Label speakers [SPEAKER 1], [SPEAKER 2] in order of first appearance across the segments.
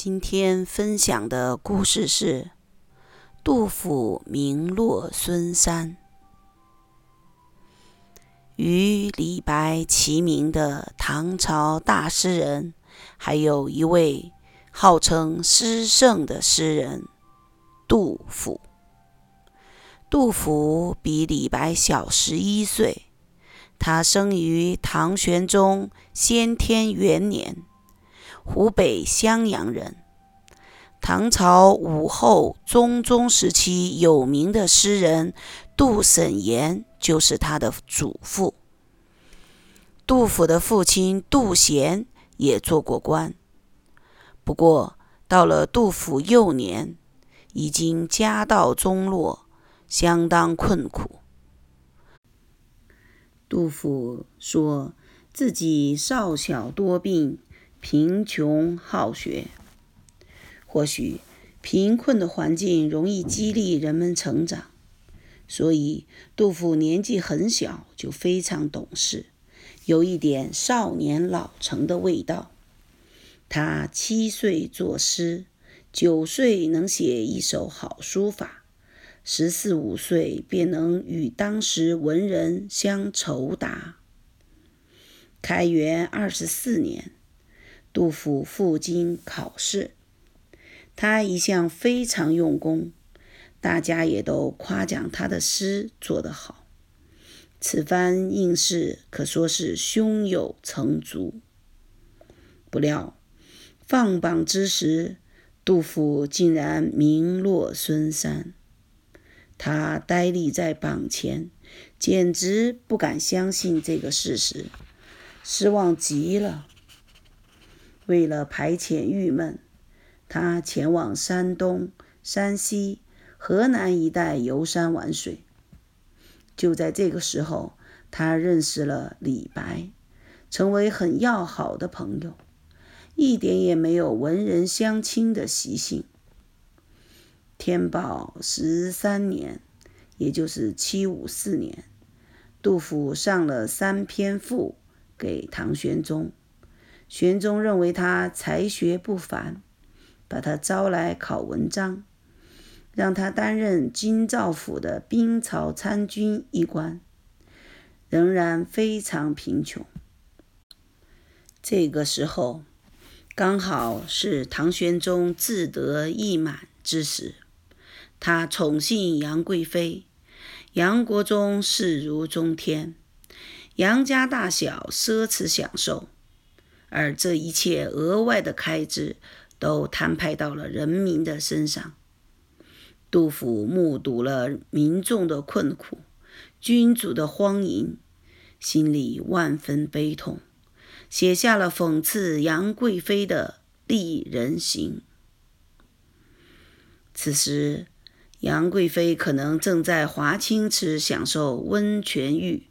[SPEAKER 1] 今天分享的故事是杜甫名落孙山。与李白齐名的唐朝大诗人，还有一位号称诗圣的诗人杜甫。杜甫比李白小十一岁，他生于唐玄宗先天元年。湖北襄阳人，唐朝武后中宗时期有名的诗人杜审言就是他的祖父。杜甫的父亲杜贤也做过官，不过到了杜甫幼年，已经家道中落，相当困苦。杜甫说自己少小多病。贫穷好学，或许贫困的环境容易激励人们成长，所以杜甫年纪很小就非常懂事，有一点少年老成的味道。他七岁作诗，九岁能写一首好书法，十四五岁便能与当时文人相酬答。开元二十四年。杜甫赴京考试，他一向非常用功，大家也都夸奖他的诗做得好。此番应试可说是胸有成竹。不料放榜之时，杜甫竟然名落孙山，他呆立在榜前，简直不敢相信这个事实，失望极了。为了排遣郁闷，他前往山东、山西、河南一带游山玩水。就在这个时候，他认识了李白，成为很要好的朋友，一点也没有文人相亲的习性。天宝十三年，也就是七五四年，杜甫上了三篇赋给唐玄宗。玄宗认为他才学不凡，把他招来考文章，让他担任京兆府的兵曹参军一官，仍然非常贫穷。这个时候刚好是唐玄宗志得意满之时，他宠幸杨贵妃，杨国忠视如中天，杨家大小奢侈享受。而这一切额外的开支，都摊派到了人民的身上。杜甫目睹了民众的困苦，君主的荒淫，心里万分悲痛，写下了讽刺杨贵妃的《丽人行》。此时，杨贵妃可能正在华清池享受温泉浴，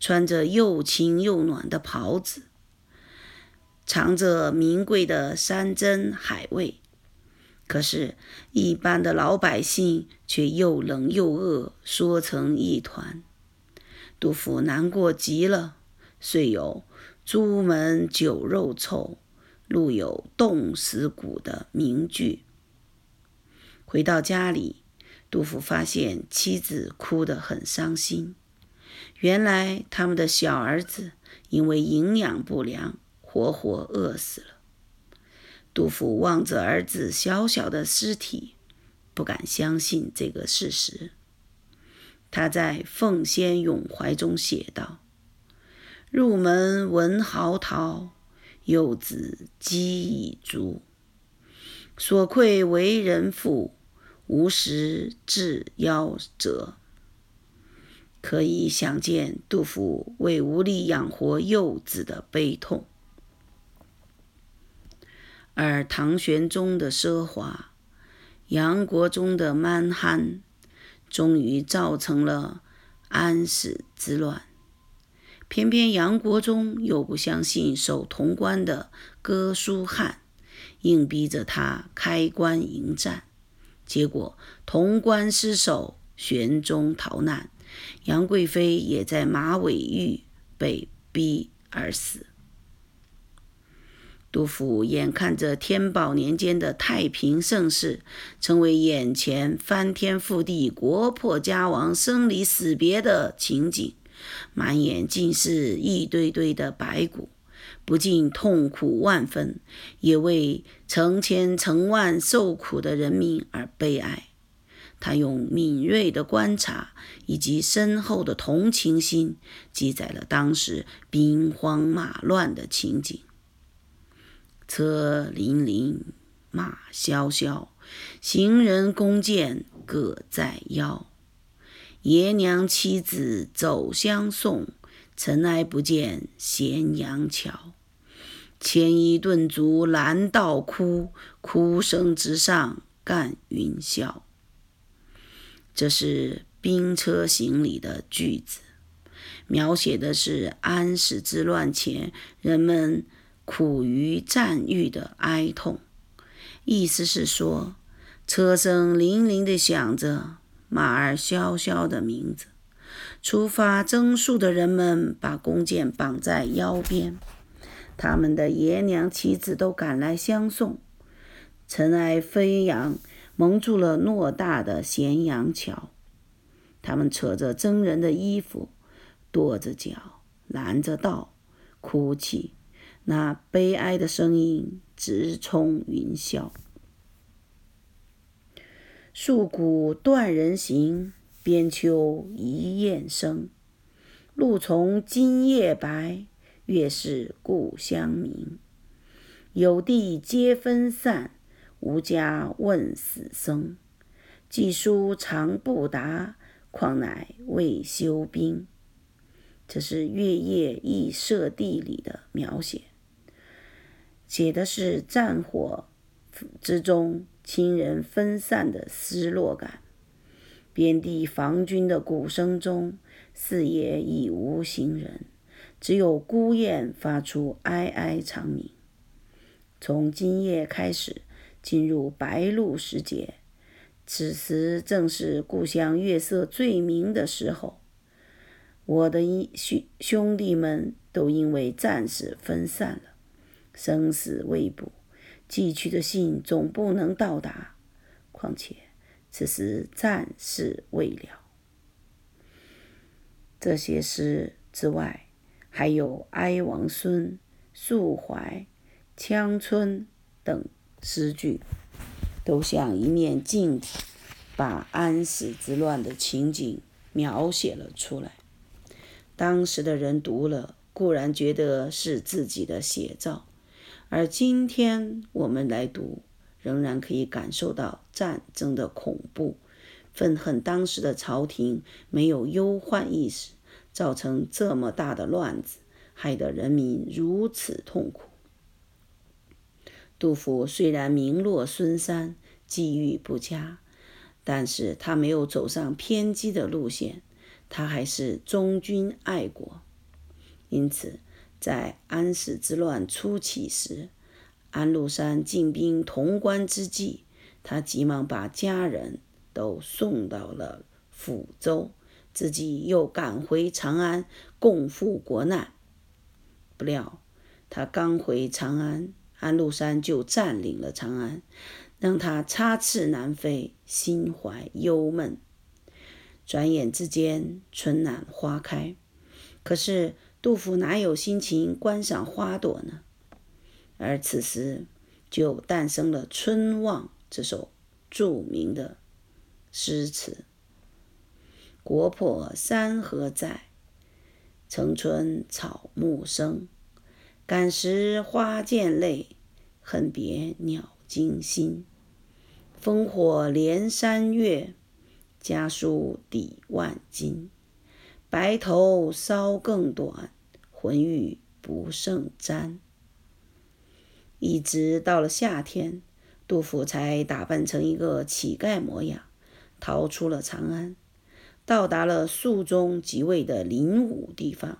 [SPEAKER 1] 穿着又轻又暖的袍子。藏着名贵的山珍海味，可是，一般的老百姓却又冷又饿，缩成一团。杜甫难过极了，遂有“朱门酒肉臭，路有冻死骨”的名句。回到家里，杜甫发现妻子哭得很伤心。原来，他们的小儿子因为营养不良。活活饿死了。杜甫望着儿子小小的尸体，不敢相信这个事实。他在《奉先咏怀》中写道：“入门闻嚎啕，幼子饥已足。所愧为人父，无食致夭折。”可以想见杜甫为无力养活幼子的悲痛。而唐玄宗的奢华，杨国忠的蛮憨，终于造成了安史之乱。偏偏杨国忠又不相信守潼关的哥舒翰，硬逼着他开关迎战。结果潼关失守，玄宗逃难，杨贵妃也在马嵬驿被逼而死。杜甫眼看着天宝年间的太平盛世，成为眼前翻天覆地、国破家亡、生离死别的情景，满眼尽是一堆堆的白骨，不禁痛苦万分，也为成千成万受苦的人民而悲哀。他用敏锐的观察以及深厚的同情心，记载了当时兵荒马乱的情景。车辚辚，马萧萧，行人弓箭各在腰。爷娘妻子走相送，尘埃不见咸阳桥。牵衣顿足拦道哭，哭声直上干云霄。这是兵车行里的句子，描写的是安史之乱前人们。苦于战欲的哀痛，意思是说，车声铃铃地响着，马儿萧萧的名字。出发征戍的人们把弓箭绑在腰边，他们的爷娘妻子都赶来相送。尘埃飞扬，蒙住了偌大的咸阳桥。他们扯着征人的衣服，跺着脚，拦着道，哭泣。那悲哀的声音直冲云霄。戍鼓断人行，边秋一雁声。露从今夜白，月是故乡明。有地皆分散，无家问死生。寄书长不达，况乃未休兵。这是《月夜忆舍弟》里的描写。写的是战火之中亲人分散的失落感。边地防军的鼓声中，四野已无行人，只有孤雁发出哀哀长鸣。从今夜开始，进入白露时节，此时正是故乡月色最明的时候。我的一兄兄弟们都因为战事分散了。生死未卜，寄去的信总不能到达。况且此时战事未了。这些诗之外，还有《哀王孙》《宿怀》《羌村》等诗句，都像一面镜子，把安史之乱的情景描写了出来。当时的人读了，固然觉得是自己的写照。而今天我们来读，仍然可以感受到战争的恐怖，愤恨当时的朝廷没有忧患意识，造成这么大的乱子，害得人民如此痛苦。杜甫虽然名落孙山，际遇不佳，但是他没有走上偏激的路线，他还是忠君爱国，因此。在安史之乱初期时，安禄山进兵潼关之际，他急忙把家人都送到了抚州，自己又赶回长安共赴国难。不料，他刚回长安，安禄山就占领了长安，让他插翅难飞，心怀忧闷。转眼之间，春暖花开，可是。杜甫哪有心情观赏花朵呢？而此时就诞生了《春望》这首著名的诗词：“国破山河在，城春草木生。感时花溅泪，恨别鸟惊心。烽火连山月，家书抵万金。白头搔更短。”浑欲不胜簪。一直到了夏天，杜甫才打扮成一个乞丐模样，逃出了长安，到达了肃宗即位的灵武地方。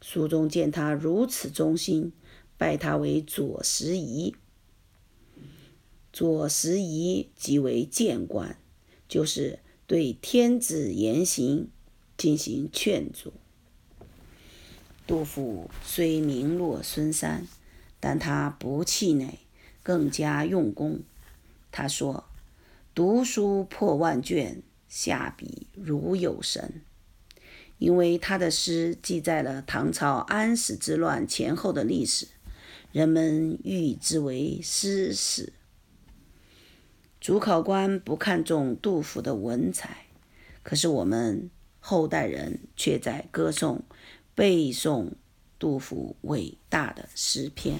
[SPEAKER 1] 肃宗见他如此忠心，拜他为左拾遗。左拾遗即为谏官，就是对天子言行进行劝阻。杜甫虽名落孙山，但他不气馁，更加用功。他说：“读书破万卷，下笔如有神。”因为他的诗记载了唐朝安史之乱前后的历史，人们誉之为诗史。主考官不看重杜甫的文采，可是我们后代人却在歌颂、背诵杜甫伟大的诗篇。